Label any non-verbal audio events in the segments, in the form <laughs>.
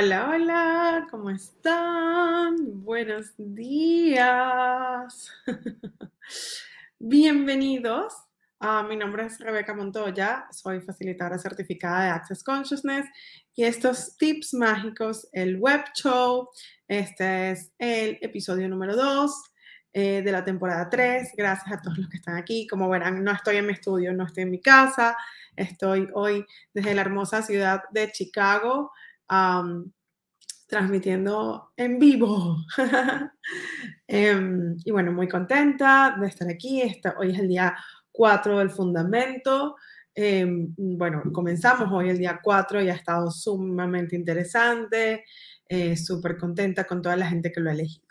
Hola, hola, ¿cómo están? Buenos días. <laughs> Bienvenidos. Ah, mi nombre es Rebeca Montoya, soy facilitadora certificada de Access Consciousness y estos tips mágicos, el web show, este es el episodio número 2 eh, de la temporada 3. Gracias a todos los que están aquí. Como verán, no estoy en mi estudio, no estoy en mi casa, estoy hoy desde la hermosa ciudad de Chicago transmitiendo en vivo. <laughs> Em, y bueno, muy contenta de estar aquí. hoy es el día 4 del fundamento. Em, bueno, comenzamos hoy el día 4 y ha estado sumamente interesante, eh, súper contenta con toda la gente que lo ha elegido.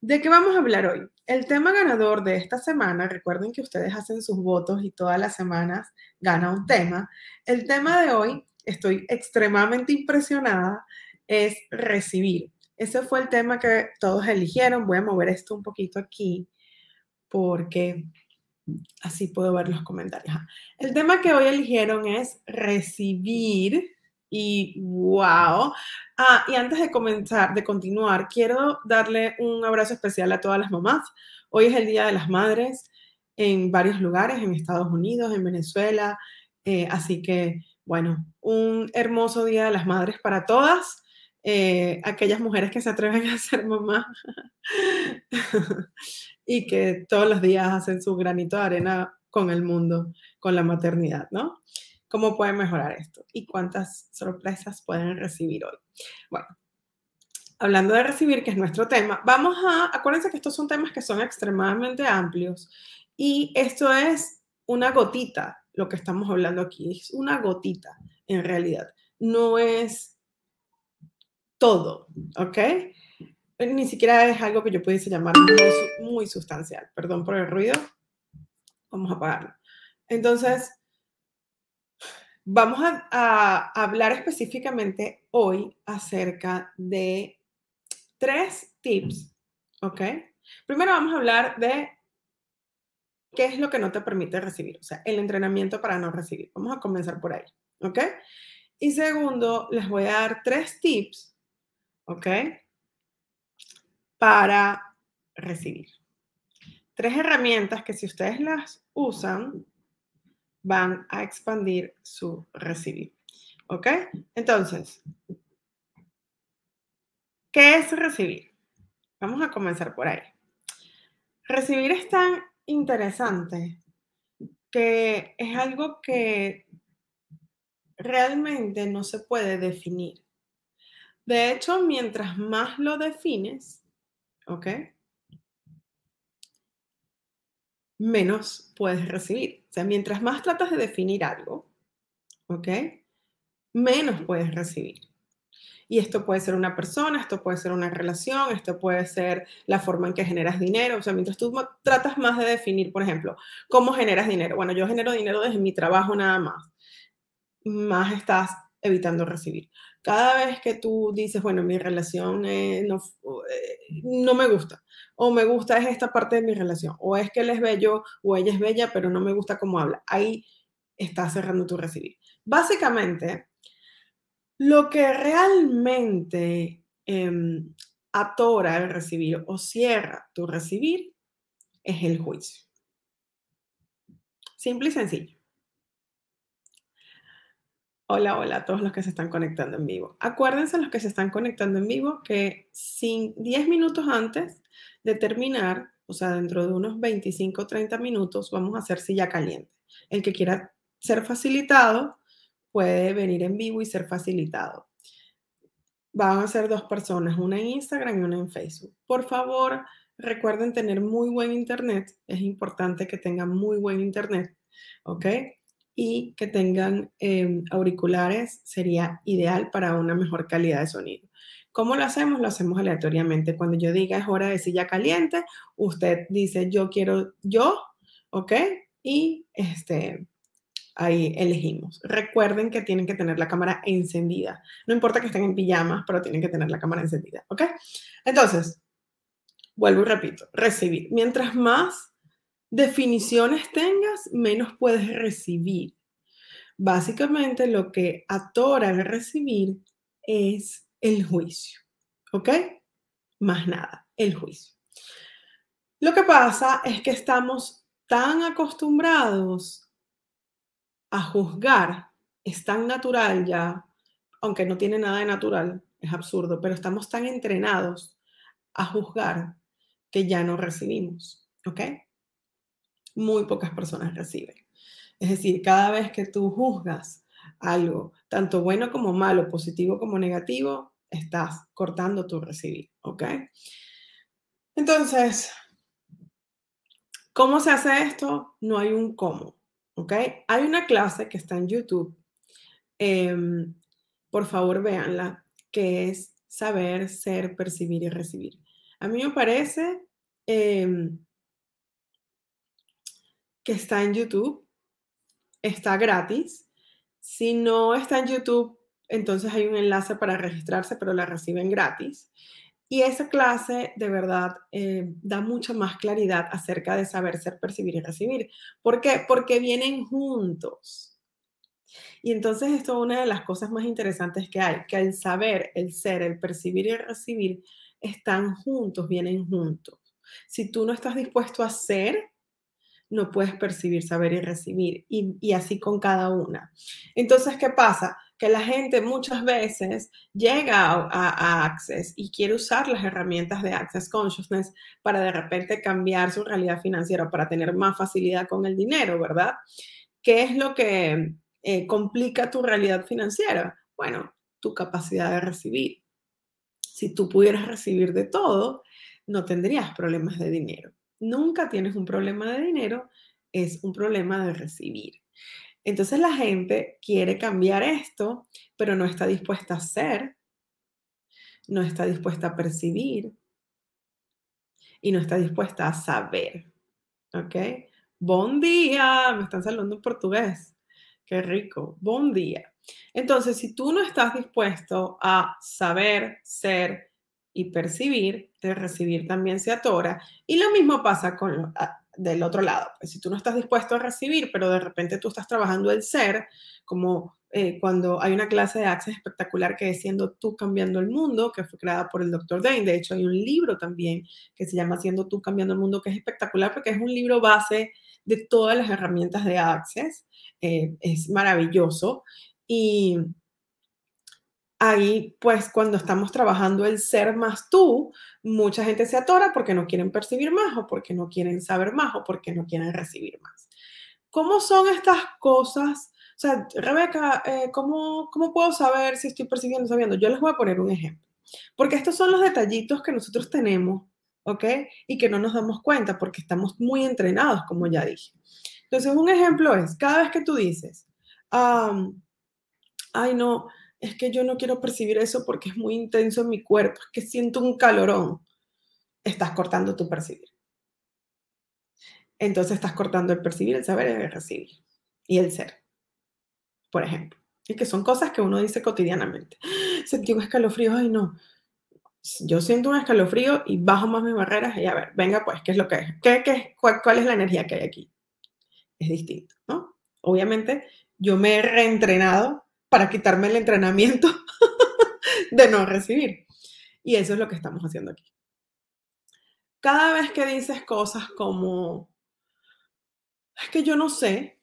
¿De qué vamos a hablar hoy? El tema ganador de esta semana, recuerden que ustedes hacen sus votos y todas las semanas gana un tema. El tema de hoy estoy extremadamente impresionada, es recibir. Ese fue el tema que todos eligieron. Voy a mover esto un poquito aquí porque así puedo ver los comentarios. El tema que hoy eligieron es recibir y wow. Ah, y antes de comenzar, de continuar, quiero darle un abrazo especial a todas las mamás. Hoy es el Día de las Madres en varios lugares, en Estados Unidos, en Venezuela. Eh, así que bueno, un hermoso Día de las Madres para todas. Eh, aquellas mujeres que se atreven a <laughs> ser mamá <laughs> y que todos los días hacen su granito de arena con el mundo, con la maternidad, ¿no? ¿Cómo pueden mejorar esto? ¿Y cuántas sorpresas pueden recibir hoy? Bueno, hablando de recibir, que es nuestro tema, vamos a, acuérdense que estos son temas que son extremadamente amplios y esto es una gotita lo que estamos hablando aquí. Es una gotita, en realidad. No es todo, ¿ok? Ni siquiera es algo que yo pudiese llamar muy, sustancial. Perdón por el ruido. Vamos a apagarlo. Entonces, vamos a, a hablar específicamente hoy acerca de tres tips, ¿ok? Primero vamos a hablar de ¿Qué es lo que no te permite recibir? O sea, el entrenamiento para no recibir. Vamos a comenzar por ahí, ¿ok? Y segundo, les voy a dar tres tips, ¿ok? Para recibir. Tres herramientas que si ustedes las usan, van a expandir su recibir. ¿Ok? Entonces, ¿qué es recibir? Vamos a comenzar por ahí. Recibir es tan interesante, que es algo que realmente no se puede definir. De hecho, mientras más lo defines, ¿ok? Menos puedes recibir. O sea, mientras más tratas de definir algo, ¿ok? Menos puedes recibir. Y esto puede ser una persona, esto puede ser una relación, esto puede ser la forma en que generas dinero. O sea, mientras tú tratas más de definir, por ejemplo, cómo generas dinero. Bueno, yo genero dinero desde mi trabajo nada más. Más estás evitando recibir. Cada vez que tú dices, bueno, mi relación no, eh, no me gusta, o me gusta es esta parte de mi relación, o es que él es bello o ella es bella, pero no me gusta cómo habla, ahí estás cerrando tu recibir. Básicamente, lo que realmente em, atora el recibir o cierra tu recibir es el juicio. Simple y sencillo. Hola, hola a todos los que se están conectando en vivo. Acuérdense los que se están conectando en vivo que sin 10 minutos antes de terminar, o sea, dentro de unos 25 o 30 minutos, vamos a hacer silla caliente. El que quiera ser facilitado, puede venir en vivo y ser facilitado. Van a ser dos personas, una en Instagram y una en Facebook. Por favor, recuerden tener muy buen internet. Es importante que tengan muy buen internet, ¿ok? y que tengan em, auriculares sería ideal para una mejor calidad de sonido. ¿Cómo lo hacemos? Lo hacemos aleatoriamente. Cuando yo diga es hora de silla caliente, usted dice yo quiero yo, ¿ok? Y este, ahí elegimos. Recuerden que tienen que tener la cámara encendida. No importa que estén en pijamas, pero tienen que tener la cámara encendida, ¿ok? Entonces, vuelvo y repito, recibir. Mientras más definiciones tengas, menos puedes recibir. Básicamente lo que atora el recibir es el juicio, ¿ok? Más nada, el juicio. Lo que pasa es que estamos tan acostumbrados a juzgar, es tan natural ya, aunque no tiene nada de natural, es absurdo, pero estamos tan entrenados a juzgar que ya no recibimos, ¿ok? muy pocas personas reciben. Es decir, cada vez que tú juzgas algo, tanto bueno como malo, positivo como negativo, estás cortando tu recibir, ¿ok? Entonces, ¿cómo se hace esto? No hay un cómo, ¿ok? Hay una clase que está en YouTube, em, por favor véanla, que es saber, ser, percibir y recibir. A mí me parece em, que está en YouTube, está gratis. Si no está en YouTube, entonces hay un enlace para registrarse, pero la reciben gratis. Y esa clase de verdad eh, da mucha más claridad acerca de saber ser, percibir y recibir. ¿Por qué? Porque vienen juntos. Y entonces esto es una de las cosas más interesantes que hay, que el saber, el ser, el percibir y el recibir están juntos, vienen juntos. Si tú no estás dispuesto a ser, no puedes percibir, saber y recibir, y, así con cada una. Entonces, ¿qué pasa? Que la gente muchas veces llega a, Access y quiere usar las herramientas de Access Consciousness para de repente cambiar su realidad financiera, para tener más facilidad con el dinero, ¿verdad? ¿Qué es lo que eh, complica tu realidad financiera? Bueno, tu capacidad de recibir. Si tú pudieras recibir de todo, no tendrías problemas de dinero nunca tienes un problema de dinero, es un problema de recibir. Entonces la gente quiere cambiar esto, pero no está dispuesta a hacer, no está dispuesta a percibir y no está dispuesta a saber. ¿Ok? Buen día, me están saludando en portugués. Qué rico. Buen día. Entonces, si tú no estás dispuesto a saber, ser, y percibir, de recibir también se atora. Y lo mismo pasa con del otro lado. Pues, si tú no estás dispuesto a recibir, pero de repente tú estás trabajando el ser, como eh, cuando hay una clase de Access espectacular que es Siendo tú cambiando el mundo, que fue creada por el Dr. Dane. De hecho, hay un libro también que se llama Siendo tú cambiando el mundo, que es espectacular porque es un libro base de todas las herramientas de Access. Eh, es maravilloso. Y ahí, pues cuando estamos trabajando el ser más tú, mucha gente se atora porque no quieren percibir más o porque no quieren saber más o porque no quieren recibir más. ¿Cómo son estas cosas? O sea, Rebeca, eh, ¿cómo, ¿cómo puedo saber si estoy percibiendo o sabiendo? Yo les voy a poner un ejemplo. Porque estos son los detallitos que nosotros tenemos, ¿ok? Y que no nos damos cuenta porque estamos muy entrenados, como ya dije. Entonces, un ejemplo es, cada vez que tú dices, ay, no, es que yo no quiero percibir eso porque es muy intenso en mi cuerpo, es que siento un calorón, estás cortando tu percibir. Entonces estás cortando el percibir, el saber y el recibir. Y el ser, por ejemplo. Y que son cosas que uno dice cotidianamente. Sentí un escalofrío, ay no. Yo siento un escalofrío y bajo más mis barreras y a ver, venga pues, ¿qué es lo que es? ¿Qué, qué, cuál, ¿Cuál es la energía que hay aquí? Es distinto, ¿no? Obviamente yo me he reentrenado para quitarme el entrenamiento <laughs> de no recibir. Y eso es lo que estamos haciendo aquí. Cada vez que dices cosas como, es que yo no sé,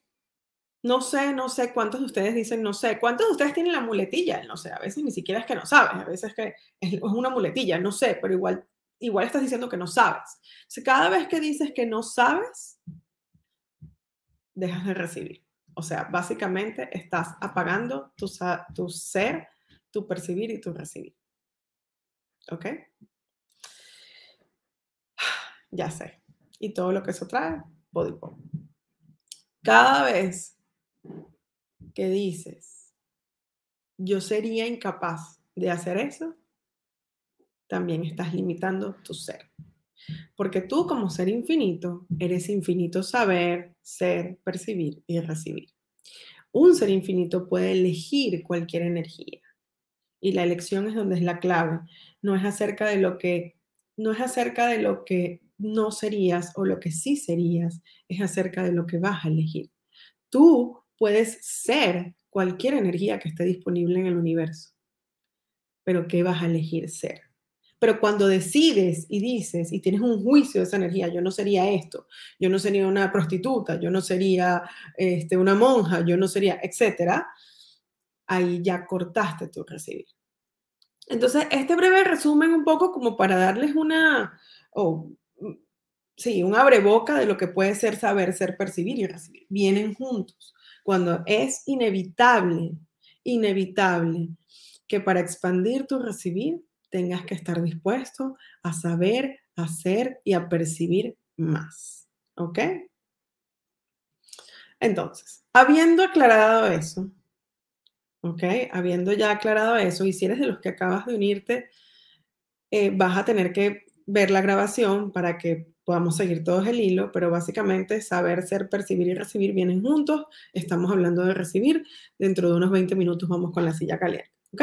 no sé, no sé, ¿cuántos de ustedes dicen no sé? ¿Cuántos de ustedes tienen la muletilla? No sé, a veces ni siquiera es que no sabes, a veces es que es una muletilla, no sé, pero igual, igual estás diciendo que no sabes. cada vez que dices que no sabes, dejas de recibir. O sea, básicamente estás apagando tu, ser, tu percibir y tu recibir. ¿Ok? <sighs> Ya sé. Y todo lo que eso trae, body pop. Cada vez que dices, yo sería incapaz de hacer eso, también estás limitando tu ser. Porque tú como ser infinito, eres infinito saber, ser, percibir y recibir. Un ser infinito puede elegir cualquier energía. Y la elección es donde es la clave. No es acerca de lo que no es acerca de lo que no serías o lo que sí serías, es acerca de lo que vas a elegir. Tú puedes ser cualquier energía que esté disponible en el universo, pero ¿qué vas a elegir ser? Pero cuando decides y dices y tienes un juicio de esa energía, yo no sería esto, yo no sería una prostituta, yo no sería este, una monja, yo no sería, etcétera, ahí ya cortaste tu recibir. Entonces, este breve resumen un poco como para darles una, oh, sí, un abreboca de lo que puede ser saber, ser, percibir y recibir. Vienen juntos. Cuando es inevitable, inevitable que para expandir tu recibir tengas que estar dispuesto a saber, hacer y a percibir más. ¿Ok? Entonces, habiendo aclarado eso, ¿ok? Habiendo ya aclarado eso, y si eres de los que acabas de unirte, eh, vas a tener que ver la grabación para que podamos seguir todos el hilo, pero básicamente saber, ser, percibir y recibir vienen juntos. Estamos hablando de recibir. Dentro de unos 20 minutos vamos con la silla caliente. ¿Ok?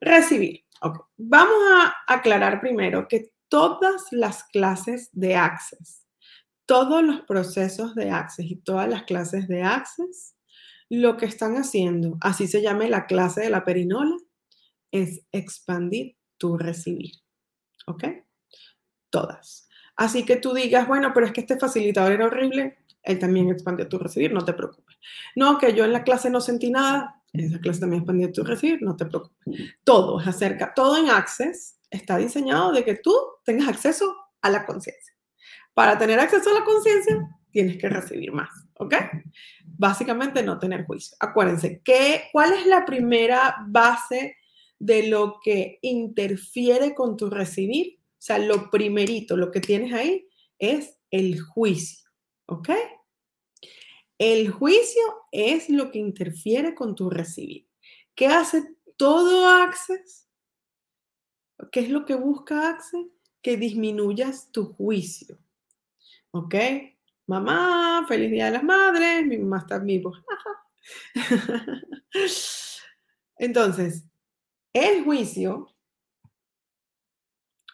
Recibir. Vamos a aclarar primero que todas las clases de Access, todos los procesos de Access y todas las clases de Access, lo que están haciendo, así se llame la clase de la perinola, es expandir tu recibir. ¿Ok? Todas. Así que tú digas, bueno, pero es que este facilitador era horrible, él también expandió tu recibir, no te preocupes. No, que yo en la clase no sentí nada, esa clase también expandió tu recibir, no te preocupes. Todo es acerca, todo en Access está diseñado de que tú tengas acceso a la conciencia. Para tener acceso a la conciencia, tienes que recibir más, ¿ok? Básicamente no tener juicio. Acuérdense, ¿qué, ¿cuál es la primera base de lo que interfiere con tu recibir? O sea, lo primerito, lo que tienes ahí es el juicio, ¿ok? El juicio es lo que interfiere con tu recibir. ¿Qué hace todo Access? ¿Qué es lo que busca Access? Que disminuyas tu juicio. ¿Ok? Mamá, feliz día de las madres, mi mamá está vivo. <laughs> Entonces, el juicio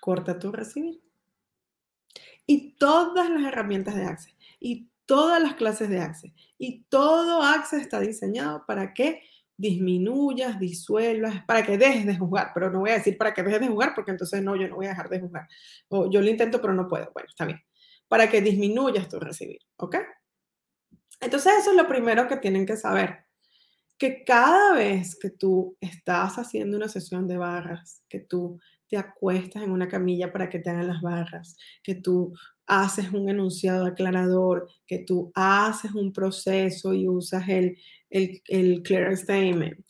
corta tu recibir. Y todas las herramientas de Access y todas las clases de Access y todo Access está diseñado para que disminuyas, disuelvas, para que dejes de jugar, pero no voy a decir para que dejes de jugar porque entonces no, yo no voy a dejar de jugar. O yo lo intento pero no puedo. Bueno, está bien. Para que disminuyas tu recibir, ¿ok? Entonces eso es lo primero que tienen que saber, que cada vez que tú estás haciendo una sesión de barras, que tú te acuestas en una camilla para que te hagan las barras, que tú haces un enunciado aclarador, que tú haces un proceso y usas el, el, el clear statement.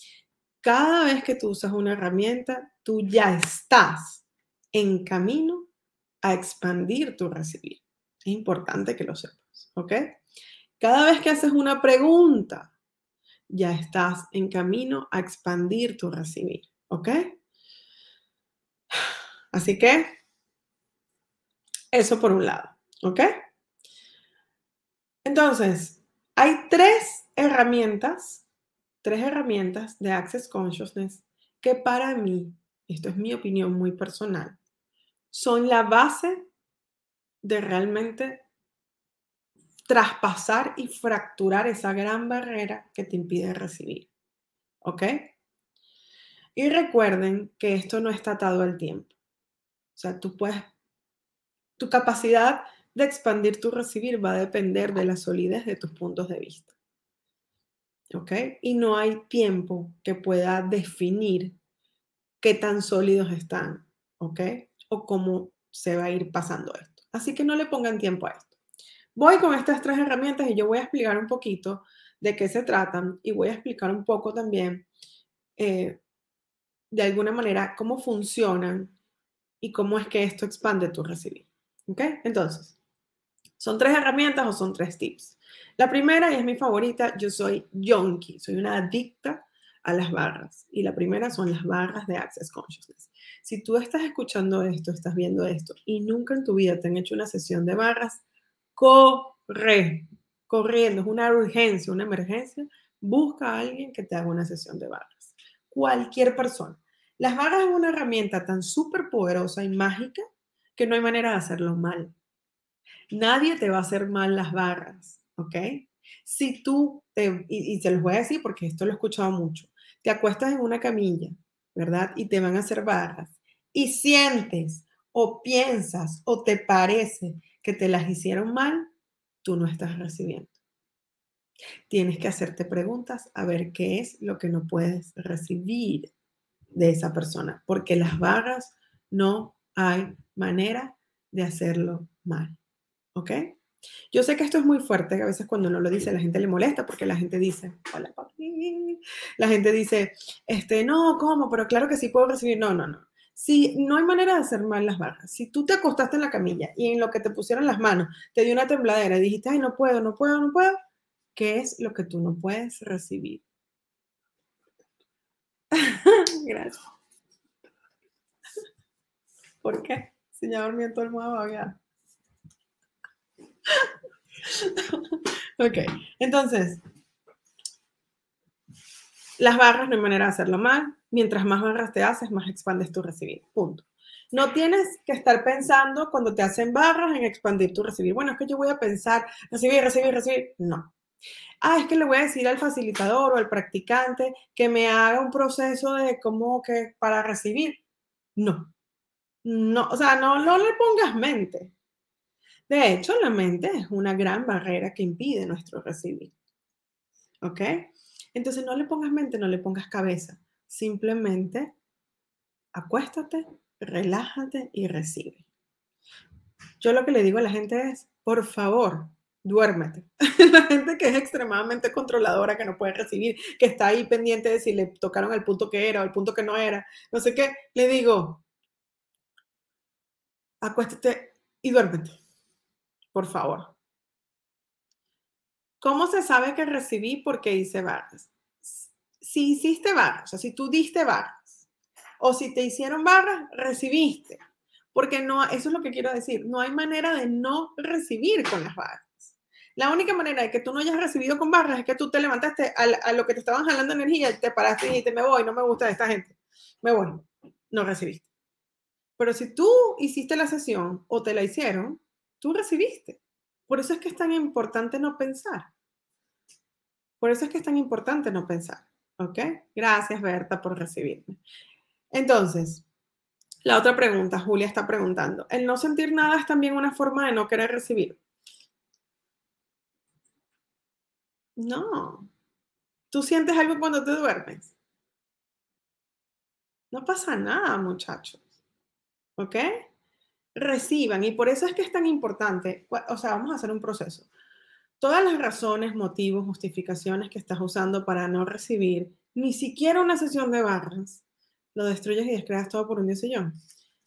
Cada vez que tú usas una herramienta, tú ya estás en camino a expandir tu recibir. Es importante que lo sepas, ¿ok? Cada vez que haces una pregunta, ya estás en camino a expandir tu recibir, ¿ok? Así que, eso por un lado, ¿ok? Entonces, hay tres herramientas, tres herramientas de Access Consciousness que para mí, esto es mi opinión muy personal, son la base de realmente traspasar y fracturar esa gran barrera que te impide recibir. ¿Ok? Y recuerden que esto no está atado al tiempo. O sea, tú puedes, tu capacidad de expandir tu recibir va a depender de la solidez de tus puntos de vista. ¿Ok? Y no hay tiempo que pueda definir qué tan sólidos están. ¿Ok? O cómo se va a ir pasando esto. Así que no le pongan tiempo a esto. Voy con estas tres herramientas y yo voy a explicar un poquito de qué se tratan y voy a explicar un poco también, eh, de alguna manera, cómo funcionan y cómo es que esto expande tu recibir. ¿Ok? Entonces, ¿son tres herramientas o son tres tips? La primera, y es mi favorita, yo soy yonki, soy una adicta a las barras. Y la primera son las barras de Access Consciousness. Si tú estás escuchando esto, estás viendo esto y nunca en tu vida te han hecho una sesión de barras, corre, corriendo, es una urgencia, una emergencia, busca a alguien que te haga una sesión de barras. Cualquier persona. Las barras es una herramienta tan súper poderosa y mágica que no hay manera de hacerlo mal. Nadie te va a hacer mal las barras, ¿ok? Si tú, te, y, te los voy a decir porque esto lo he escuchado mucho, te acuestas en una camilla, ¿verdad? Y te van a hacer barras y sientes o piensas o te parece que te las hicieron mal, tú no estás recibiendo. Tienes que hacerte preguntas a ver qué es lo que no puedes recibir de esa persona, porque las barras no hay manera de hacerlo mal. ¿Ok? Yo sé que esto es muy fuerte, que a veces cuando uno lo dice la gente le molesta porque la gente dice, hola papi, la gente dice, este, no, ¿cómo? Pero claro que sí puedo recibir, no, no, no. Si no hay manera de hacer mal las barras, si tú te acostaste en la camilla y en lo que te pusieron las manos te dio una tembladera y dijiste, ay, no puedo, no puedo, no puedo, ¿qué es lo que tú no puedes recibir? <laughs> Gracias. ¿Por qué? Si ya dormí en el mundo, ya. ok, entonces, las barras no hay manera de hacerlo mal. Mientras más barras te haces, más expandes tu recibir. Punto. No tienes que estar pensando cuando te hacen barras en expandir tu recibir. Bueno, es que yo voy a pensar recibir, recibir, recibir. No. Ah, es que le voy a decir al facilitador o al practicante que me haga un proceso de cómo que para recibir. No. No, o sea, no, no le pongas mente. De hecho, la mente es una gran barrera que impide nuestro recibir. ¿Ok? Entonces no le pongas mente, no le pongas cabeza. Simplemente acuéstate, relájate y recibe. Yo lo que le digo a la gente es, por favor, duérmete. <laughs> la gente que es extremadamente controladora, que no puede recibir, que está ahí pendiente de si le tocaron el punto que era o el punto que no era, no sé qué, le digo, acuéstate y duérmete por favor. ¿Cómo se sabe que recibí porque hice barras? Si hiciste barras, o sea, si tú diste barras, o si te hicieron barras, recibiste. Porque no, eso es lo que quiero decir, no hay manera de no recibir con las barras. La única manera de que tú no hayas recibido con barras es que tú te levantaste a, lo que te estaban jalando energía, te paraste y dijiste, me voy, no me gusta esta gente, me voy, no recibiste. Pero si tú hiciste la sesión o te la hicieron, tú recibiste. Por eso es que es tan importante no pensar. Por eso es que es tan importante no pensar. ¿Ok? Gracias, Berta, por recibirme. Entonces, la otra pregunta, Julia está preguntando, ¿el no sentir nada es también una forma de no querer recibir? No. ¿Tú sientes algo cuando te duermes? No pasa nada, muchachos. ¿Ok? reciban. Y por eso es que es tan importante, o sea, vamos a hacer un proceso. Todas las razones, motivos, justificaciones que estás usando para no recibir ni siquiera una sesión de barras, lo destruyes y descreas todo por un diseño.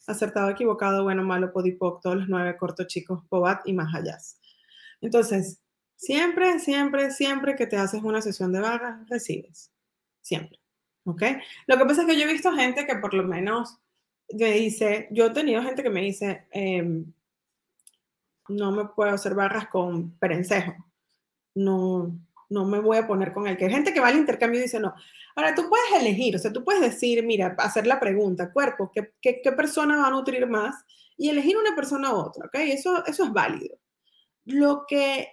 Acertado, equivocado, bueno, malo, podipoc, todos los nueve cortos chicos, pobat y más allá. Entonces, siempre, siempre, siempre que te haces una sesión de barras, recibes. Siempre. ¿Ok? Lo que pasa es que yo he visto gente que por lo menos me dice, yo he tenido gente que me dice, em, no me puedo hacer barras con perencejo, no, no me voy a poner con el que hay gente que va al intercambio y dice no. Ahora tú puedes elegir, o sea, tú puedes decir, mira, hacer la pregunta, cuerpo, ¿qué, qué, qué persona va a nutrir más? Y elegir una persona u otra, ¿ok? Eso, eso es válido. Lo que...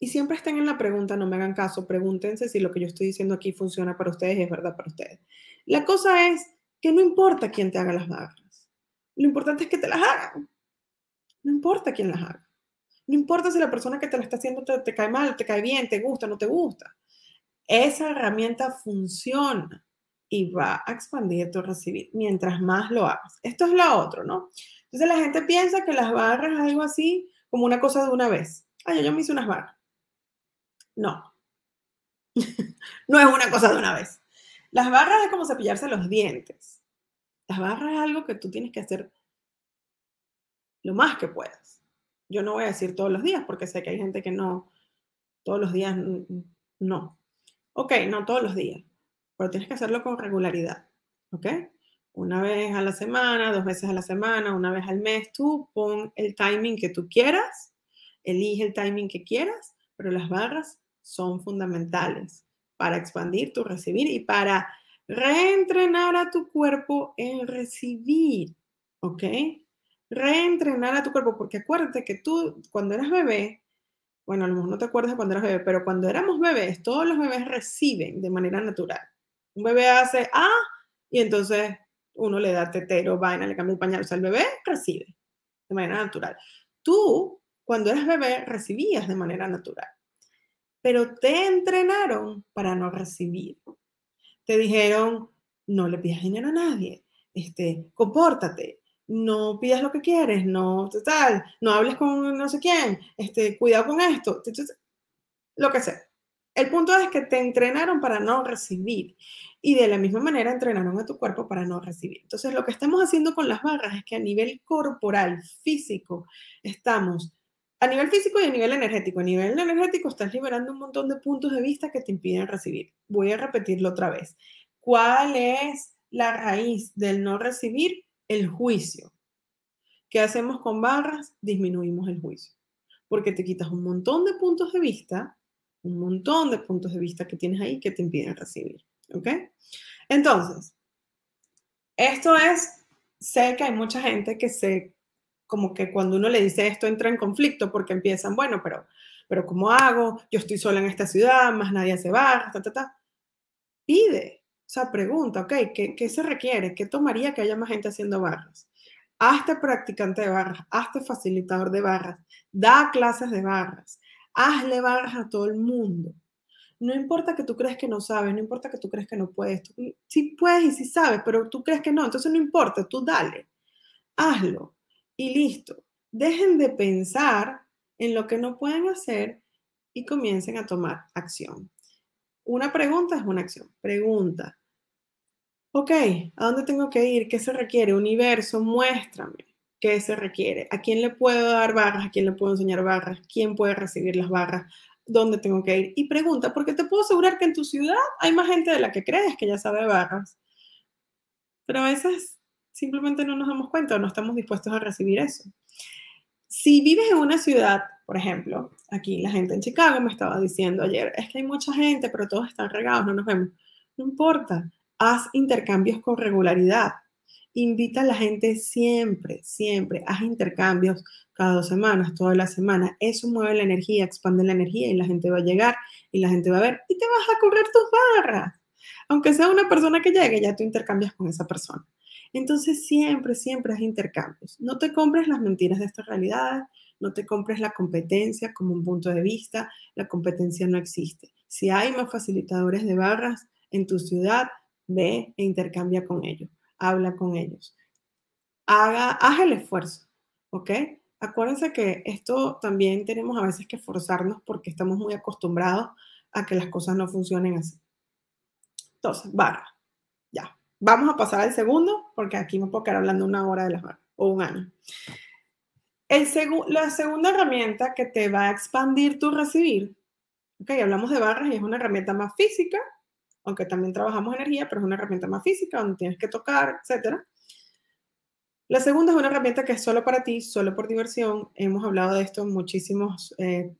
Y siempre estén en la pregunta, no me hagan caso, pregúntense si lo que yo estoy diciendo aquí funciona para ustedes y es verdad para ustedes. La cosa es que no importa quién te haga las barras. Lo importante es que te las hagan. No importa quién las haga. No importa si la persona que te la está haciendo te, cae mal, te cae bien, te gusta, no te gusta. Esa herramienta funciona y va a expandir tu recibir mientras más lo hagas. Esto es lo otro, ¿no? Entonces la gente piensa que las barras es algo así como una cosa de una vez. Ay, yo me hice unas barras. No. <laughs> no es una cosa de una vez. Las barras es como cepillarse los dientes. Las barras es algo que tú tienes que hacer lo más que puedas. Yo no voy a decir todos los días porque sé que hay gente que no, todos los días no. Ok, no todos los días, pero tienes que hacerlo con regularidad. ¿Ok? Una vez a la semana, dos veces a la semana, una vez al mes, tú pon el timing que tú quieras, elige el timing que quieras, pero las barras son fundamentales para expandir tu recibir y para reentrenar a tu cuerpo en recibir, ¿ok? Reentrenar a tu cuerpo, porque acuérdate que tú cuando eras bebé, bueno, a lo mejor no te acuerdas cuando eras bebé, pero cuando éramos bebés, todos los bebés reciben de manera natural. Un bebé hace, ah, y entonces uno le da tetero, vaina, le cambia el pañal, o sea, el bebé recibe de manera natural. Tú, cuando eras bebé, recibías de manera natural, pero te entrenaron para no recibir. Te dijeron, no le pidas dinero a nadie, este, compórtate, no pidas lo que quieres, no, tal, no hables con no sé quién, este, cuidado con esto, lo que sea. El punto es que te entrenaron para no recibir y de la misma manera entrenaron a tu cuerpo para no recibir. Entonces, lo que estamos haciendo con las barras es que a nivel corporal, físico, estamos a nivel físico y a nivel energético. A nivel energético estás liberando un montón de puntos de vista que te impiden recibir. Voy a repetirlo otra vez. ¿Cuál es la raíz del no recibir? El juicio. ¿Qué hacemos con barras? Disminuimos el juicio. Porque te quitas un montón de puntos de vista, un montón de puntos de vista que tienes ahí que te impiden recibir. ¿Ok? Entonces, esto es, sé que hay mucha gente que se como que cuando uno le dice esto entra en conflicto porque empiezan, bueno, pero, pero ¿cómo hago? Yo estoy sola en esta ciudad, más nadie se va, ta, ta, ta. Pide, o sea, pregunta, ok, ¿qué, ¿qué se requiere? ¿Qué tomaría que haya más gente haciendo barras? Hazte practicante de barras, hazte facilitador de barras, da clases de barras, hazle barras a todo el mundo. No importa que tú crees que no sabes, no importa que tú crees que no puedes, sí puedes y sí sabes, pero tú crees que no, entonces no importa, tú dale, hazlo y listo. Dejen de pensar en lo que no pueden hacer y comiencen a tomar acción. Una pregunta es una acción. Pregunta. Ok, ¿a dónde tengo que ir? ¿Qué se requiere? Universo, muéstrame. ¿Qué se requiere? ¿A quién le puedo dar barras? ¿A quién le puedo enseñar barras? ¿Quién puede recibir las barras? ¿Dónde tengo que ir? Y pregunta, porque te puedo asegurar que en tu ciudad hay más gente de la que crees que ya sabe barras. Pero a veces simplemente no nos damos cuenta o no estamos dispuestos a recibir eso. Si vives en una ciudad, por ejemplo, aquí la gente en Chicago me estaba diciendo ayer, es que hay mucha gente, pero todos están regados, no nos vemos. No importa, haz intercambios con regularidad. Invita a la gente siempre, siempre. Haz intercambios cada dos semanas, toda la semana. Eso mueve la energía, expande la energía y la gente va a llegar y la gente va a ver y te vas a correr tus barras. Aunque sea una persona que llegue, ya tú intercambias con esa persona. Entonces siempre, siempre hay intercambios. No te compres las mentiras de esta realidad, no te compres la competencia como un punto de vista, la competencia no existe. Si hay más facilitadores de barras en tu ciudad, ve e intercambia con ellos, habla con ellos. Haga, haz el esfuerzo, ¿ok? Acuérdense que esto también tenemos a veces que forzarnos porque estamos muy acostumbrados a que las cosas no funcionen así. Entonces, barra. Vamos a pasar al segundo, porque aquí me puedo quedar hablando una hora de las o un año. El la segunda herramienta que te va a expandir tu recibir, ok, hablamos de barras y es una herramienta más física, aunque también trabajamos energía, pero es una herramienta más física donde tienes que tocar, etc. La segunda es una herramienta que es solo para ti, solo por diversión. Hemos hablado de esto en muchísimas eh,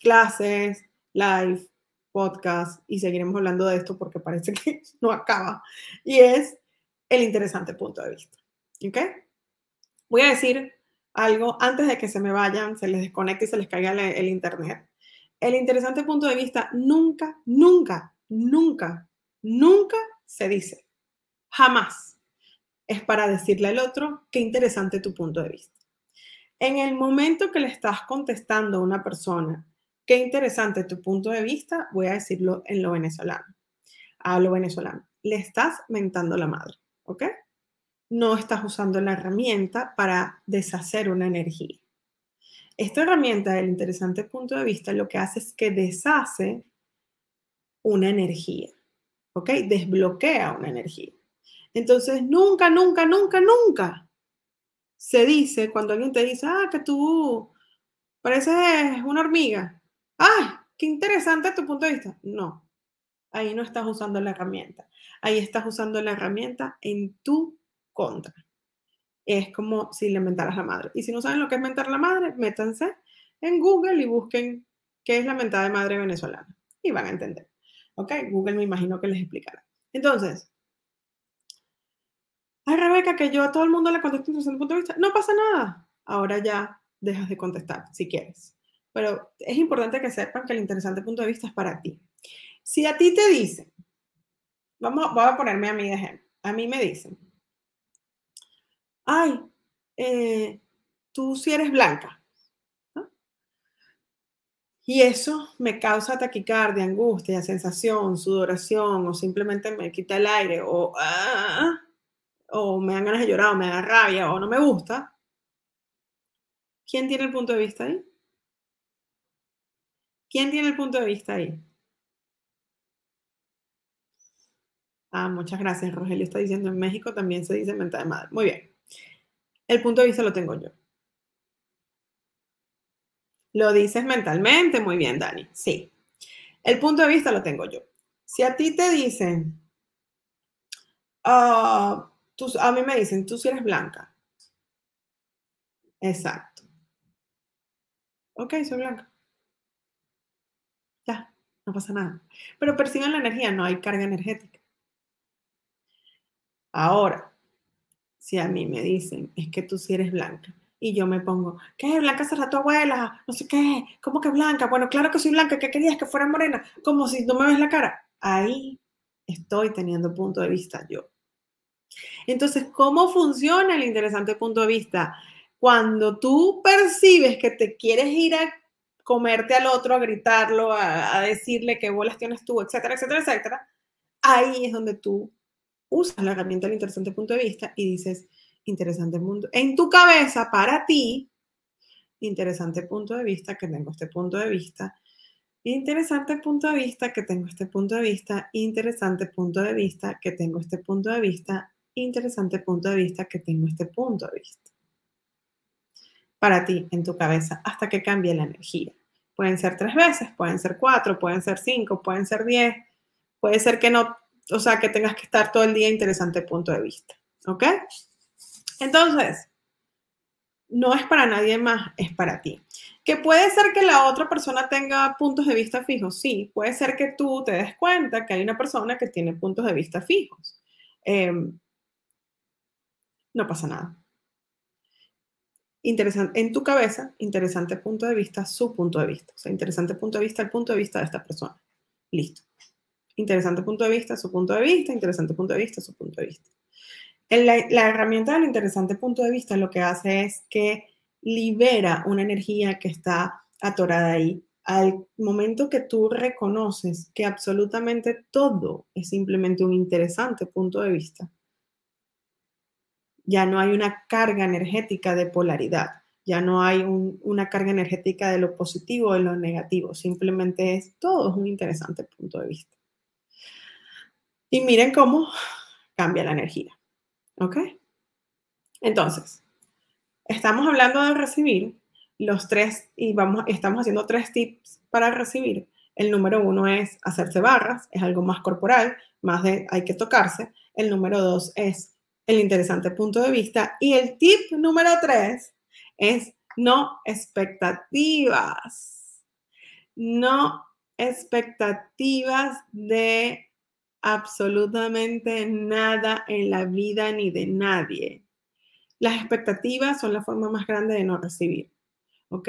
clases, live, podcast y seguiremos hablando de esto porque parece que <laughs> no acaba. Y es el interesante punto de vista. ¿Ok? Voy a decir algo antes de que se me vayan, se les desconecte y se les caiga el, internet. El interesante punto de vista nunca, nunca, nunca, nunca se dice. Jamás. Es para decirle al otro qué interesante tu punto de vista. En el momento que le estás contestando a una persona Qué interesante tu punto de vista, voy a decirlo en lo venezolano. A lo venezolano. Le estás mentando la madre, ¿ok? No estás usando la herramienta para deshacer una energía. Esta herramienta del interesante punto de vista lo que hace es que deshace una energía, ¿ok? Desbloquea una energía. Entonces, nunca, nunca, nunca, nunca se dice cuando alguien te dice, ah, que tú Pareces una hormiga. ¡Ay! ¡Qué interesante tu punto de vista! No, ahí no estás usando la herramienta. Ahí estás usando la herramienta en tu contra. Es como si le mentaras la madre. Y si no saben lo que es mentar la madre, métanse en Google y busquen qué es la mentada de madre venezolana. Y van a entender. ¿Ok? Google me imagino que les explicará. Entonces, ay Rebeca, que yo a todo el mundo le contesto desde el punto de vista. No pasa nada. Ahora ya dejas de contestar si quieres. Pero es importante que sepan que el interesante punto de vista es para ti. Si a ti te dicen, vamos, voy a ponerme a mí de ejemplo, a mí me dicen, ay, eh, tú si eres blanca. Y eso me causa taquicardia, angustia, sensación, sudoración, o simplemente me quita el aire, o, ah, o me dan ganas de llorar, o me da rabia, o no me gusta. ¿Quién tiene el punto de vista ahí? ¿Quién tiene el punto de vista ahí? Ah, muchas gracias. Rogelio está diciendo en México también se dice mental de madre. Muy bien. El punto de vista lo tengo yo. Lo dices mentalmente. Muy bien, Dani. Sí. El punto de vista lo tengo yo. Si a ti te dicen, ah, a mí me dicen, tú si eres blanca. Exacto. Ok, soy blanca. Ya, no pasa nada. Pero perciben la energía, no hay carga energética. Ahora, si a mí me dicen, es que tú sí eres blanca, y yo me pongo, ¿qué? Blanca será tu abuela, no sé qué, ¿cómo que blanca? Bueno, claro que soy blanca, ¿qué querías? Que fuera morena, como si no me ves la cara. Ahí estoy teniendo punto de vista yo. Entonces, ¿cómo funciona el interesante punto de vista? Cuando tú percibes que te quieres ir a comerte al otro, a gritarlo, a, decirle qué bolas tienes tú, etcétera, etcétera, etcétera, ahí es donde tú usas la herramienta del interesante punto de vista y dices, interesante mundo. En tu cabeza, para ti, interesante punto de vista, que tengo este punto de vista, interesante punto de vista, que tengo este punto de vista, interesante punto de vista, que tengo este punto de vista, interesante punto de vista, que tengo este punto de vista para ti en tu cabeza hasta que cambie la energía. Pueden ser tres veces, pueden ser cuatro, pueden ser cinco, pueden ser diez, puede ser que no, o sea, que tengas que estar todo el día interesante punto de vista. ¿Ok? Entonces, no es para nadie más, es para ti. Que puede ser que la otra persona tenga puntos de vista fijos, sí. Puede ser que tú te des cuenta que hay una persona que tiene puntos de vista fijos. Em, no pasa nada interesante, en tu cabeza, interesante punto de vista, su punto de vista. O sea, interesante punto de vista, el punto de vista de esta persona. Listo. Interesante punto de vista, su punto de vista, interesante punto de vista, su punto de vista. La, la herramienta del interesante punto de vista lo que hace es que libera una energía que está atorada ahí. Al momento que tú reconoces que absolutamente todo es simplemente un interesante punto de vista, ya no hay una carga energética de polaridad, ya no hay una carga energética de lo positivo o de lo negativo, simplemente es todo es un interesante punto de vista. Y miren cómo cambia la energía. ¿Ok? Entonces, estamos hablando de recibir los tres y vamos, estamos haciendo tres tips para recibir. El número uno es hacerse barras, es algo más corporal, más de hay que tocarse. El número dos es el interesante punto de vista. Y el tip número tres es no expectativas. No expectativas de absolutamente nada en la vida ni de nadie. Las expectativas son la forma más grande de no recibir, ¿ok?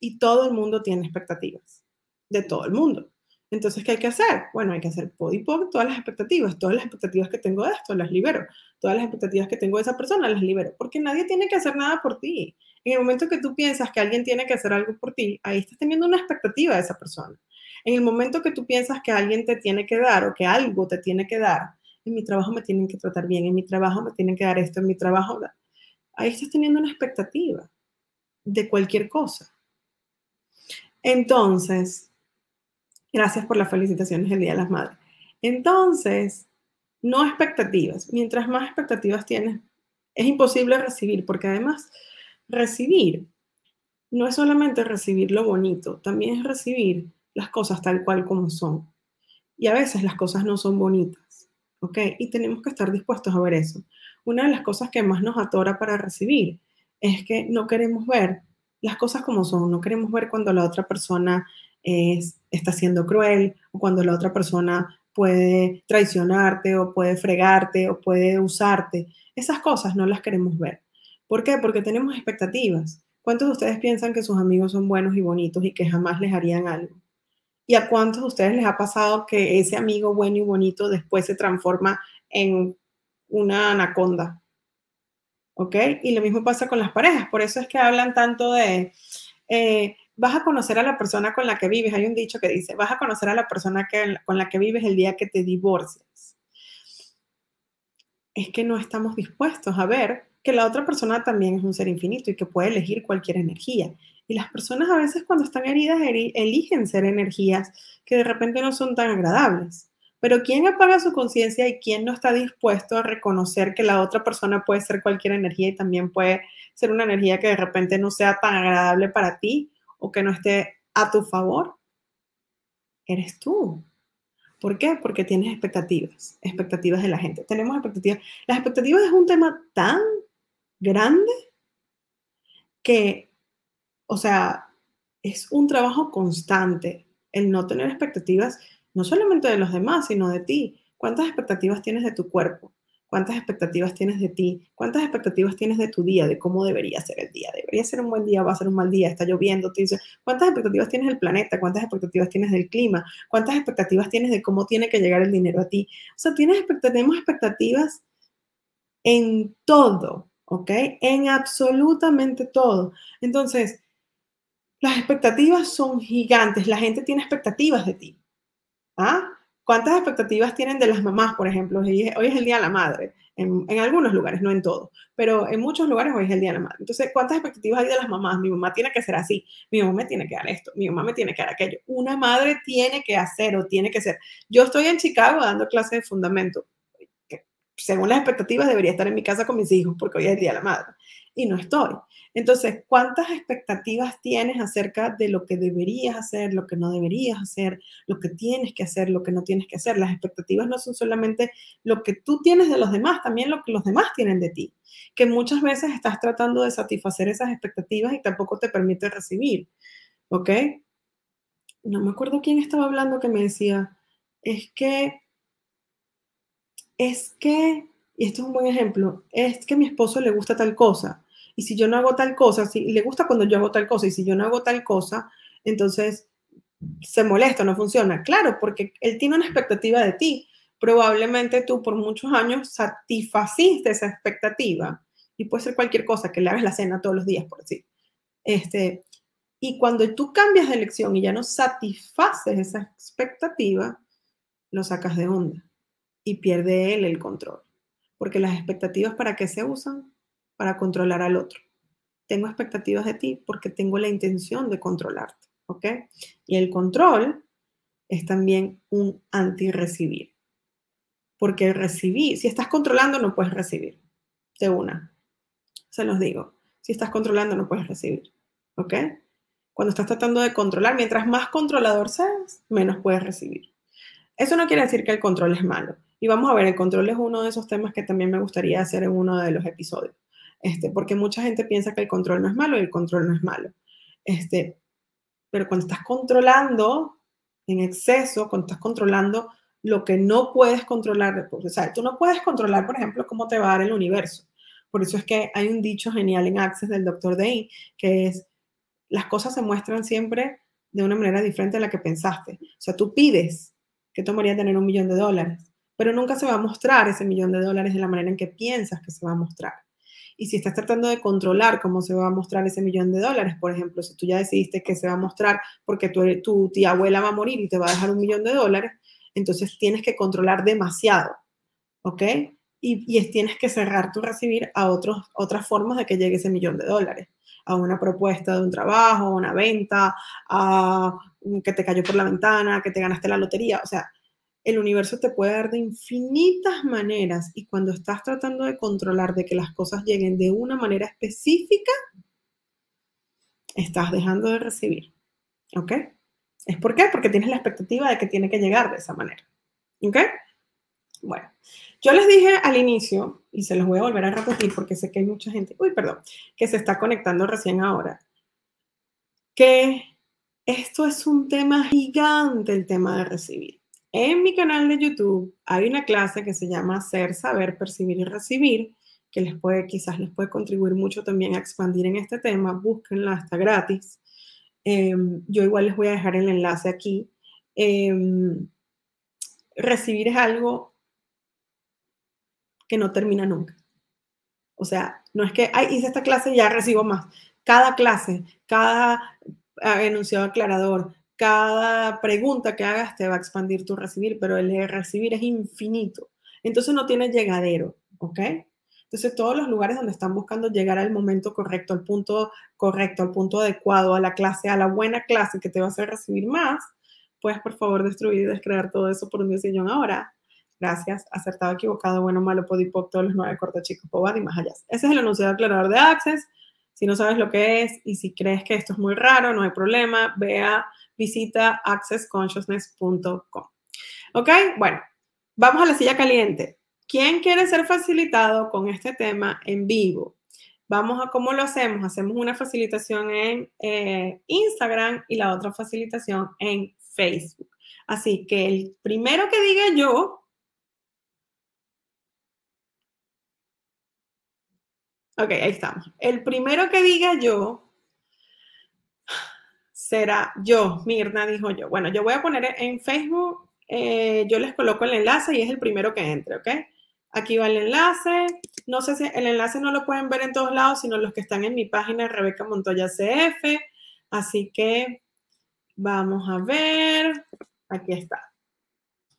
Y todo el mundo tiene expectativas, de todo el mundo. Entonces, ¿qué hay que hacer? Bueno, hay que hacer pod y por todas las expectativas. Todas las expectativas que tengo de esto, las libero. Todas las expectativas que tengo de esa persona, las libero. Porque nadie tiene que hacer nada por ti. En el momento que tú piensas que alguien tiene que hacer algo por ti, ahí estás teniendo una expectativa de esa persona. En el momento que tú piensas que alguien te tiene que dar o que algo te tiene que dar, en mi trabajo me tienen que tratar bien, en mi trabajo me tienen que dar esto, en mi trabajo, ahí estás teniendo una expectativa de cualquier cosa. Entonces, Gracias por las felicitaciones el Día de las Madres. Entonces, no expectativas. Mientras más expectativas tienes, es imposible recibir, porque además recibir no es solamente recibir lo bonito, también es recibir las cosas tal cual como son. Y a veces las cosas no son bonitas, ¿ok? Y tenemos que estar dispuestos a ver eso. Una de las cosas que más nos atora para recibir es que no queremos ver las cosas como son, no queremos ver cuando la otra persona es, está siendo cruel o cuando la otra persona puede traicionarte o puede fregarte o puede usarte. Esas cosas no las queremos ver. ¿Por qué? Porque tenemos expectativas. ¿Cuántos de ustedes piensan que sus amigos son buenos y bonitos y que jamás les harían algo? ¿Y a cuántos de ustedes les ha pasado que ese amigo bueno y bonito después se transforma en una anaconda? ¿Ok? Y lo mismo pasa con las parejas. Por eso es que hablan tanto de, eh, vas a conocer a la persona con la que vives. Hay un dicho que dice, vas a conocer a la persona con la que vives el día que te divorcias. Es que no estamos dispuestos a ver que la otra persona también es un ser infinito y que puede elegir cualquier energía. Y las personas a veces cuando están heridas eligen ser energías que de repente no son tan agradables. Pero ¿quién apaga su conciencia y quién no está dispuesto a reconocer que la otra persona puede ser cualquier energía y también puede ser una energía que de repente no sea tan agradable para ti o que no esté a tu favor? Eres tú. ¿Por qué? Porque tienes expectativas, expectativas de la gente. Tenemos expectativas. Las expectativas es un tema tan grande que, o sea, es un trabajo constante el no tener expectativas, no solamente de los demás, sino de ti. ¿Cuántas expectativas tienes de tu cuerpo? ¿Cuántas expectativas tienes de ti? ¿Cuántas expectativas tienes de tu día, de cómo debería ser el día? ¿Debería ser un buen día? ¿Va a ser un mal día? ¿Está lloviendo? ¿Cuántas expectativas tienes del planeta? ¿Cuántas expectativas tienes del clima? ¿Cuántas expectativas tienes de cómo tiene que llegar el dinero a ti? O sea, tienes, tenemos expectativas en todo. ¿ok? En absolutamente todo. Entonces, las expectativas son gigantes. La gente tiene expectativas de ti. ¿Ah? ¿Cuántas expectativas tienen de las mamás, por ejemplo? Hoy es el Día de la Madre, en, algunos lugares, no en todos, pero en muchos lugares hoy es el Día de la Madre. Entonces, ¿cuántas expectativas hay de las mamás? Mi mamá tiene que ser así, mi mamá me tiene que dar esto, mi mamá me tiene que dar aquello. Una madre tiene que hacer o tiene que ser. Yo estoy en Chicago dando clases de fundamento según las expectativas, debería estar en mi casa con mis hijos porque hoy es el Día de la Madre. Y no estoy. Entonces, ¿cuántas expectativas tienes acerca de lo que deberías hacer, lo que no deberías hacer, lo que tienes que hacer, lo que no tienes que hacer? Las expectativas no son solamente lo que tú tienes de los demás, también lo que los demás tienen de ti. Que muchas veces estás tratando de satisfacer esas expectativas y tampoco te permite recibir. ¿Ok? No me acuerdo quién estaba hablando que me decía, es que es que, y esto es un buen ejemplo, es que mi esposo le gusta tal cosa. Y si yo no hago tal cosa, si le gusta cuando yo hago tal cosa, y si yo no hago tal cosa, entonces se molesta, no funciona. Claro, porque él tiene una expectativa de ti. Probablemente tú por muchos años satisfaciste esa expectativa. Y puede ser cualquier cosa, que le hagas la cena todos los días, por decir. Este, y cuando tú cambias de elección y ya no satisfaces esa expectativa, lo sacas de onda y pierde él el control. Porque las expectativas para qué se usan? Para controlar al otro. Tengo expectativas de ti porque tengo la intención de controlarte, ¿ok? Y el control es también un anti-recibir. Porque recibir, si estás controlando no puedes recibir. De una. Se los digo. Si estás controlando no puedes recibir, ¿ok? Cuando estás tratando de controlar, mientras más controlador seas, menos puedes recibir. Eso no quiere decir que el control es malo. Y vamos a ver, el control es uno de esos temas que también me gustaría hacer en uno de los episodios. Este, porque mucha gente piensa que el control no es malo y el control no es malo. Este, pero cuando estás controlando en exceso, cuando estás controlando lo que no puedes controlar, o sea, tú no puedes controlar, por ejemplo, cómo te va a dar el universo. Por eso es que hay un dicho genial en Access del Dr. Day, que es, las cosas se muestran siempre de una manera diferente a la que pensaste. O sea, tú pides que tomaría tener un millón de dólares pero nunca se va a mostrar ese millón de dólares de la manera en que piensas que se va a mostrar. Y si estás tratando de controlar cómo se va a mostrar ese millón de dólares, por ejemplo, si tú ya decidiste que se va a mostrar porque tu, tu tía abuela va a morir y te va a dejar un millón de dólares, entonces tienes que controlar demasiado, ¿ok? Y, y tienes que cerrar tu recibir a otros, otras formas de que llegue ese millón de dólares, a una propuesta de un trabajo, a una venta, a que te cayó por la ventana, que te ganaste la lotería, o sea, el universo te puede dar de infinitas maneras y cuando estás tratando de controlar de que las cosas lleguen de una manera específica, estás dejando de recibir. ¿Ok? ¿Es por qué? Porque tienes la expectativa de que tiene que llegar de esa manera. ¿Ok? Bueno, yo les dije al inicio, y se los voy a volver a repetir porque sé que hay mucha gente, uy, perdón, que se está conectando recién ahora, que esto es un tema gigante, el tema de recibir. En mi canal de YouTube hay una clase que se llama Ser, Saber, Percibir y Recibir, que les puede, quizás les puede contribuir mucho también a expandir en este tema. Búsquenla, está gratis. Em, yo igual les voy a dejar el enlace aquí. Em, recibir es algo que no termina nunca. O sea, no es que, hice esta clase y ya recibo más. Cada clase, cada ah, enunciado aclarador, cada pregunta que hagas te va a expandir tu recibir, pero el recibir es infinito. Entonces no tiene llegadero, ¿ok? Entonces todos los lugares donde están buscando llegar al momento correcto, al punto correcto, al punto adecuado, a la clase, a la buena clase que te va a hacer recibir más, puedes por favor destruir y descrear todo eso por un diseño ahora. Gracias, acertado, equivocado, bueno, malo, podipop, todos los nueve cortos chicos, pobad y más allá. Ese es el anuncio aclarador de Access. Si no sabes lo que es y si crees que esto es muy raro, no hay problema, vea visita accessconsciousness.com. ¿Ok? Bueno, vamos a la silla caliente. ¿Quién quiere ser facilitado con este tema en vivo? Vamos a cómo lo hacemos. Hacemos una facilitación en eh, Instagram y la otra facilitación en Facebook. Así que el primero que diga yo, Ok, ahí estamos. El primero que diga yo será yo, Mirna dijo yo. Bueno, yo voy a poner en Facebook, eh, yo les coloco el enlace y es el primero que entre, ¿ok? Aquí va el enlace. No sé si el enlace no lo pueden ver en todos lados, sino los que están en mi página Rebeca Montoya CF. Así que vamos a ver. Aquí está.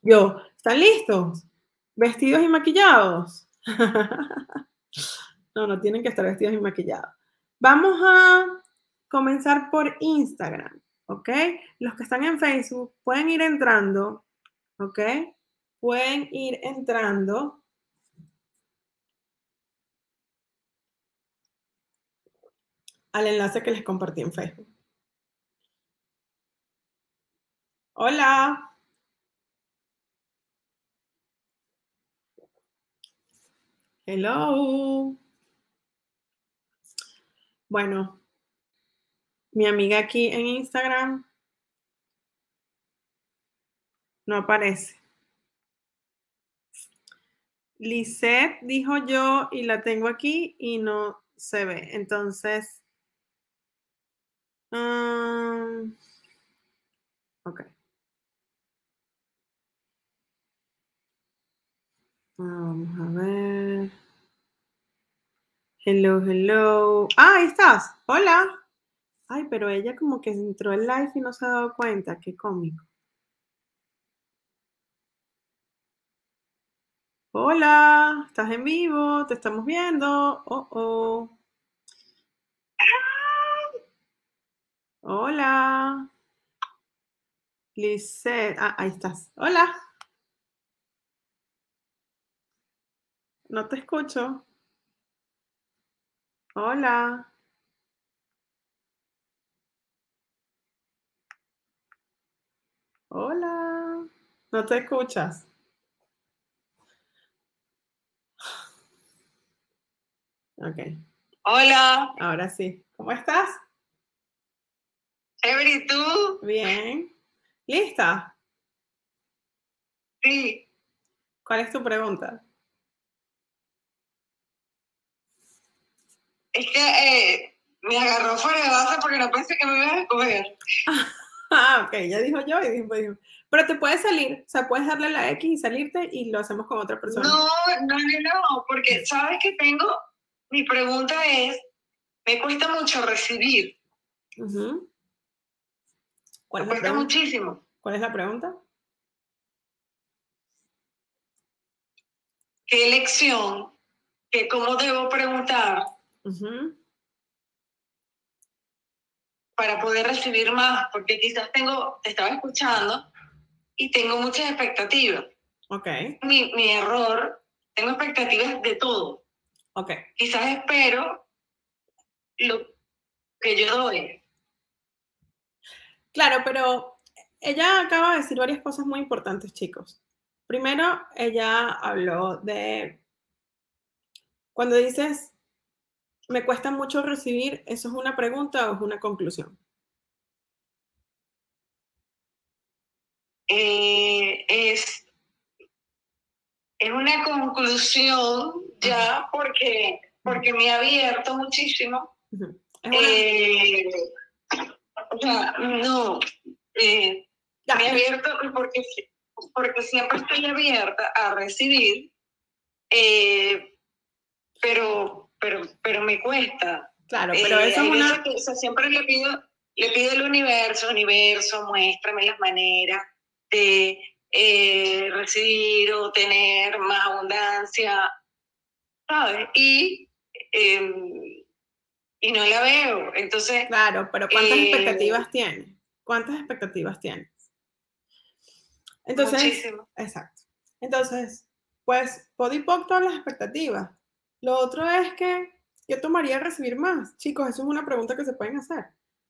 Yo, ¿están listos? ¿Vestidos y maquillados? <laughs> no, no tienen que estar vestidos y maquillados. Vamos a comenzar por Instagram, ¿ok? Los que están en Facebook pueden ir entrando, ¿ok? Pueden ir entrando. al enlace que les compartí en Facebook. Hola. Hello. Bueno, mi amiga aquí en Instagram no aparece. Lisette dijo yo y la tengo aquí y no se ve. Entonces, um. Vamos a ver. Hello, hello. Ah, ahí estás. Hola. Ay, pero ella como que entró en live y no se ha dado cuenta. Qué cómico. Hola, estás en vivo, te estamos viendo. Oh, oh. Hola. Lisette. Ah, ahí estás. Hola. No te escucho. Hola. Hola. ¿No te escuchas? Ok. Hola. Ahora sí. ¿Cómo estás? ¿y tú? Bien. ¿Lista? Sí. ¿Cuál es tu pregunta? Es que eh, me agarró fuera de base porque no pensé que me ibas a escoger. <laughs> Ah, ok, ya dijo yo y dijo, pero te puedes salir, o sea, puedes darle la X y salirte y lo hacemos con otra persona. No, no, no, no, porque sabes que tengo, mi pregunta es, me cuesta mucho recibir. ¿Cuál me cuesta muchísimo. ¿Cuál es la pregunta? ¿Qué elección? ¿Qué, ¿Cómo debo preguntar? Para poder recibir más, porque quizás tengo, te estaba escuchando y tengo muchas expectativas. Ok. Mi, mi error, tengo expectativas de todo. Ok. Quizás espero lo que yo doy. Claro, pero ella acaba de decir varias cosas muy importantes, chicos. Primero, ella habló de cuando dices, me cuesta mucho recibir, ¿eso es una pregunta o es una conclusión? Eh, es, es una conclusión ya porque, porque me ha abierto muchísimo. Eh, o sea, no, eh, me ha abierto porque, porque siempre estoy abierta a recibir, pero, pero, pero me cuesta. Claro, pero eso es una... siempre le pido, le pido al universo, universo, muéstrame las maneras de eh, recibir o tener más abundancia, ¿sabes? Y, em, y no la veo. Entonces. Claro, pero ¿cuántas eh, expectativas tienes? ¿Cuántas expectativas tienes? Entonces, muchísimo. exacto. Entonces, pues, podipoc todas las expectativas. Lo otro es que yo tomaría recibir más. Chicos, eso es una pregunta que se pueden hacer.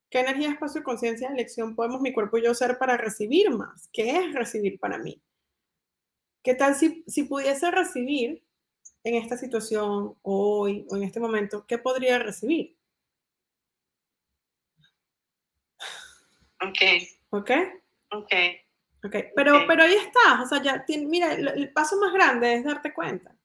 ¿Qué energía, espacio, conciencia, elección podemos mi cuerpo y yo ser para recibir más? ¿Qué es recibir para mí? ¿Qué tal si, si pudiese recibir en esta situación, hoy o en este momento, qué podría recibir? Ok. ¿Ok? Ok. Ok, pero, pero ahí estás, o sea, ya, mira, el paso más grande es darte cuenta.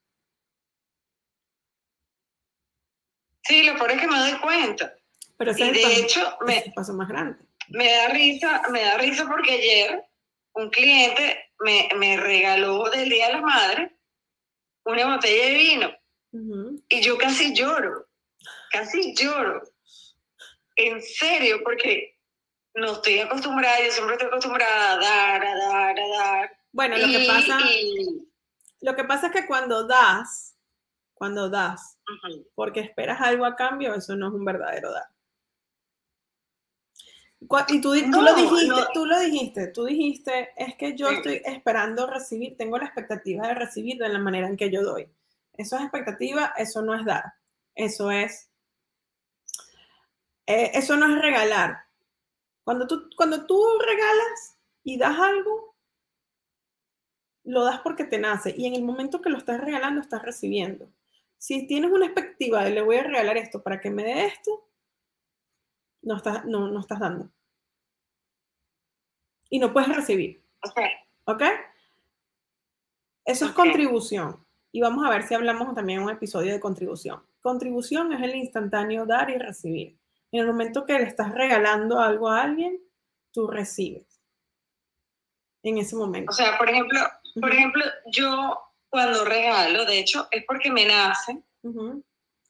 Sí, lo peor es que me doy cuenta. Pero y de hecho, me, paso más grande. Me da risa, me da risa porque ayer un cliente me, me regaló del Día de la Madre una botella de vino. Y yo casi lloro, casi lloro. En serio, porque no estoy acostumbrada, yo siempre estoy acostumbrada a dar, a dar, a dar. Bueno, lo que pasa, lo que pasa es que cuando das, cuando das, porque esperas algo a cambio, eso no es un verdadero dar. Y tú, lo dijiste, tú lo dijiste, tú dijiste, es que yo estoy esperando recibir, tengo la expectativa de recibir de la manera en que yo doy. Eso es expectativa, eso no es dar, eso es, eh, eso no es regalar. Cuando tú, cuando tú regalas y das algo, lo das porque te nace y en el momento que lo estás regalando, estás recibiendo. Si tienes una expectativa de le voy a regalar esto para que me dé esto, no estás, no, no estás dando. Y no puedes recibir. Ok. ¿Ok? Eso es contribución. Y vamos a ver si hablamos también en un episodio de contribución. Contribución es el instantáneo dar y recibir. En el momento que le estás regalando algo a alguien, tú recibes. En ese momento. O sea, por ejemplo, por ejemplo, yo cuando regalo, de hecho, es porque me nace.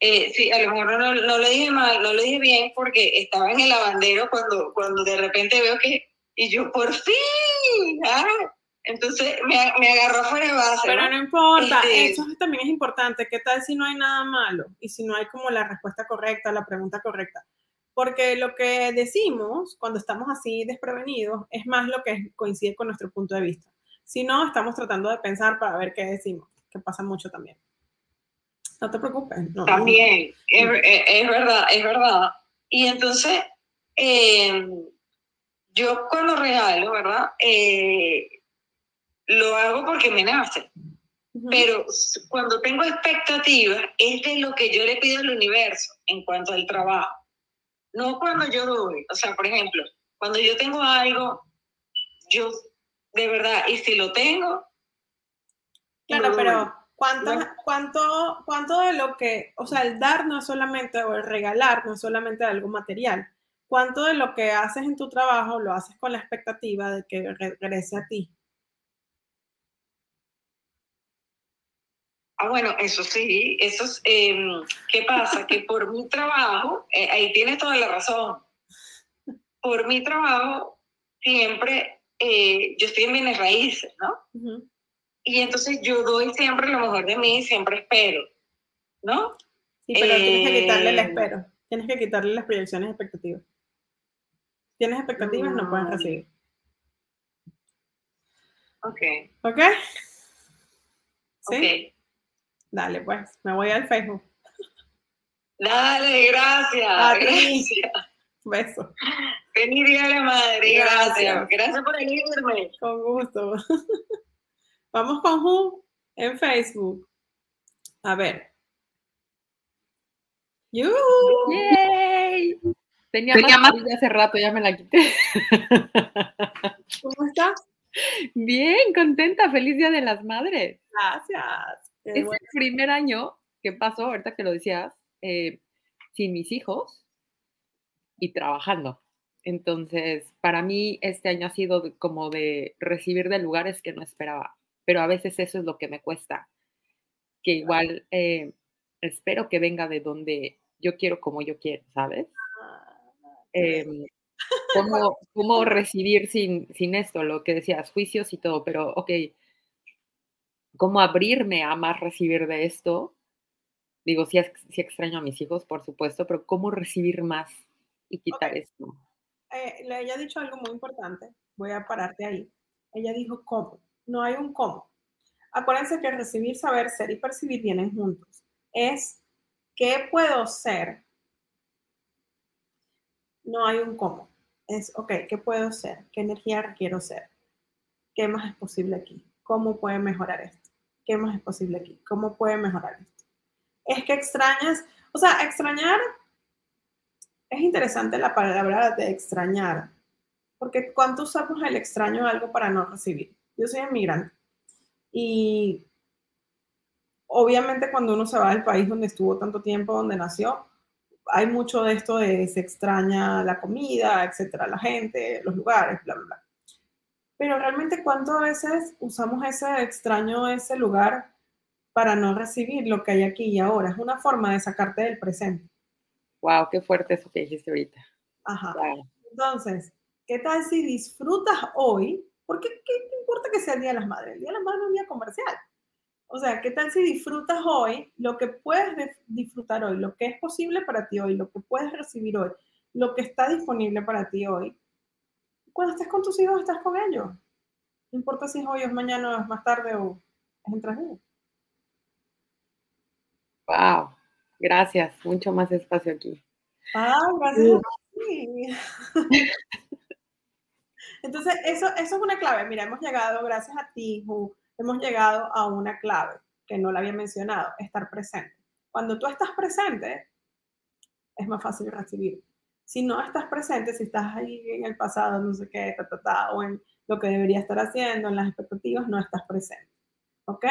Eh, sí, a lo mejor no, no, lo dije mal, no lo dije bien, porque estaba en el lavandero cuando, cuando de repente veo que, y yo, por fin, ¿ah? entonces me, me, agarró fuera de base. Pero no, importa, este eso también es importante. ¿Qué tal si no hay nada malo? Y si no hay como la respuesta correcta, la pregunta correcta. Porque lo que decimos cuando estamos así desprevenidos es más lo que coincide con nuestro punto de vista. Si no, estamos tratando de pensar para ver qué decimos, que pasa mucho también. No te preocupes. también, Es, verdad, es verdad. Y entonces, em, yo cuando regalo, ¿verdad? Eh, lo hago porque me nace. Pero cuando tengo expectativas, es de lo que yo le pido al universo en cuanto al trabajo. No cuando yo doy. O sea, por ejemplo, cuando yo tengo algo, yo de verdad, y si lo tengo. Claro, pero ¿cuánto, cuánto, ¿cuánto de lo que, o sea, el dar no es solamente, o el regalar no es solamente algo material? ¿Cuánto de lo que haces en tu trabajo lo haces con la expectativa de que regrese a ti? Ah, bueno, eso sí, eso es, em, ¿qué pasa? que por mi trabajo, eh, ahí tienes toda la razón, por mi trabajo siempre eh, yo estoy en bienes raíces, ¿no? Y entonces yo doy siempre lo mejor de mí, siempre espero, ¿no? Sí, pero tienes que quitarle el eh, espero, tienes que quitarle las proyecciones expectativas. Tienes expectativas, no, puedes recibir. Ok. ¿Ok? ¿Sí? Dale, pues, me voy al Facebook. Dale, gracias. gracias. Beso. Feliz Día de la Madre. Gracias. Gracias, por elegirme. Con gusto. <laughs> Vamos con Ju en Facebook. A ver. ¡Yay! Tenía, más, hace rato, ya me la quité. ¿Cómo estás? Bien, contenta. Feliz Día de las Madres. Gracias. es el primer año que pasó, ahorita que lo decías, eh, sin mis hijos y trabajando. Entonces, para mí este año ha sido como de recibir de lugares que no esperaba, pero a veces eso es lo que me cuesta, que igual eh, espero que venga de donde yo quiero como yo quiero, ¿sabes? Ah, em, <laughs> ¿cómo, ¿cómo, recibir sin, sin esto, lo que decías, juicios y todo, pero ok, ¿cómo abrirme a más recibir de esto? Digo, sí, sí extraño a mis hijos, por supuesto, pero ¿cómo recibir más y quitar esto? Eh, ella ha dicho algo muy importante, voy a pararte ahí. Ella dijo cómo, no hay un cómo. Acuérdense que recibir, saber, ser y percibir vienen juntos. Es qué puedo ser. No hay un cómo. Es, ok, ¿qué puedo ser? ¿Qué energía quiero ser? ¿Qué más es posible aquí? ¿Cómo puede mejorar esto? ¿Qué más es posible aquí? ¿Cómo puede mejorar esto? Es que extrañas, o sea, extrañar es interesante la palabra de extrañar, porque ¿cuánto usamos el extraño algo para no recibir? Yo soy inmigrante y obviamente cuando uno se va del país donde estuvo tanto tiempo, donde nació, hay mucho de esto de se extraña la comida, etcétera, la gente, los lugares, bla, bla, bla. Pero realmente, ¿cuántas veces usamos ese extraño, ese lugar para no recibir lo que hay aquí y ahora? Es una forma de sacarte del presente. Wow, qué fuerte eso que dijiste ahorita. Ajá. Entonces, ¿qué tal si disfrutas hoy? Porque ¿qué te importa que sea el Día de las Madres? El Día de las Madres es un día comercial. O sea, ¿qué tal si disfrutas hoy lo que puedes disfrutar hoy, lo que es posible para ti hoy, lo que puedes recibir hoy, lo que está disponible para ti hoy? Cuando estés con tus hijos, estás con ellos. No importa si es hoy, es mañana, es más tarde o es entre días. Wow. Gracias, mucho más espacio aquí. Ah, gracias. Entonces, eso, eso es una clave. Mira, hemos llegado, gracias a ti, hemos llegado a una clave que no la había mencionado, estar presente. Cuando tú estás presente, es más fácil recibir. Si no estás presente, si estás ahí en el pasado, no sé qué, ta, ta, ta, o en lo que debería estar haciendo, en las expectativas, no estás presente. ¿Ok?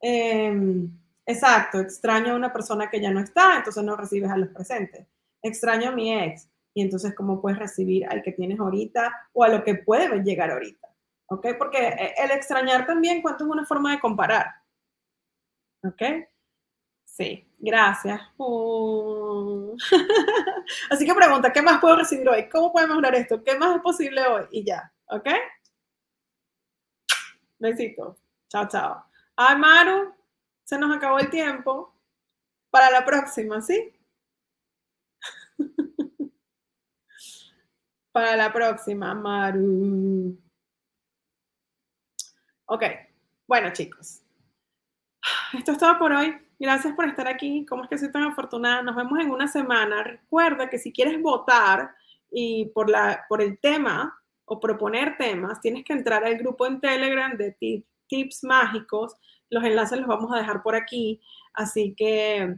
Eh, Exacto, extraño a una persona que ya no está, entonces no recibes a los presentes. Extraño a mi ex, y entonces cómo puedes recibir al que tienes ahorita o a lo que puede llegar ahorita. ¿Ok? Porque eh, el extrañar también, ¿cuánto es una forma de comparar? ¿Ok? Sí, gracias. <laughs> Así que pregunta, ¿qué más puedo recibir hoy? ¿Cómo puedo mejorar esto? ¿Qué más es posible hoy? Y ya, ¿ok? Besitos. Chao, chao. Ay, Maru, se nos acabó el tiempo. Para la próxima, ¿sí? <laughs> Para la próxima, Maru. Ok, bueno chicos, esto es todo por hoy. Gracias por estar aquí. ¿Cómo es que soy tan afortunada? Nos vemos en una semana. Recuerda que si quieres votar y por, la, por el tema o proponer temas, tienes que entrar al grupo en Telegram de Tips Mágicos los enlaces los vamos a dejar por aquí. Así que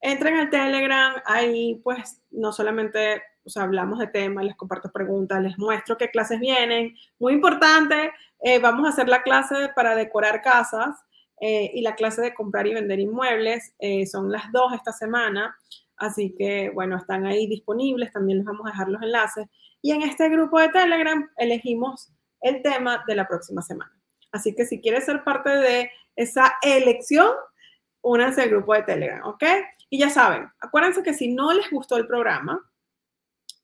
entren al Telegram, ahí pues no solamente hablamos de temas, les comparto preguntas, les muestro qué clases vienen. Muy importante, eh, vamos a hacer la clase para decorar casas eh, y la clase de comprar y vender inmuebles. Eh, son las dos esta semana. Así que, bueno, están ahí disponibles, también les vamos a dejar los enlaces. Y en este grupo de Telegram elegimos el tema de la próxima semana. Así que si quieres ser parte de esa elección, únanse al grupo de Telegram, ¿ok? Y ya saben, acuérdense que si no les gustó el programa,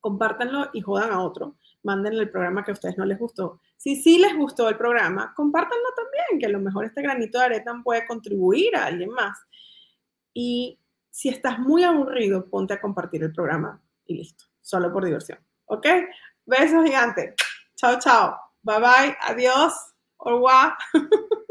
compártanlo y jodan a otro. Mándenle el programa que a ustedes no les gustó. Si sí les gustó el programa, compártanlo también, que a lo mejor este granito de arena puede contribuir a alguien más. Y si estás muy aburrido, ponte a compartir el programa y listo, solo por diversión. ¿Ok? Besos gigantes. Chao, chao. Bye bye. Adiós. Au revoir. <laughs>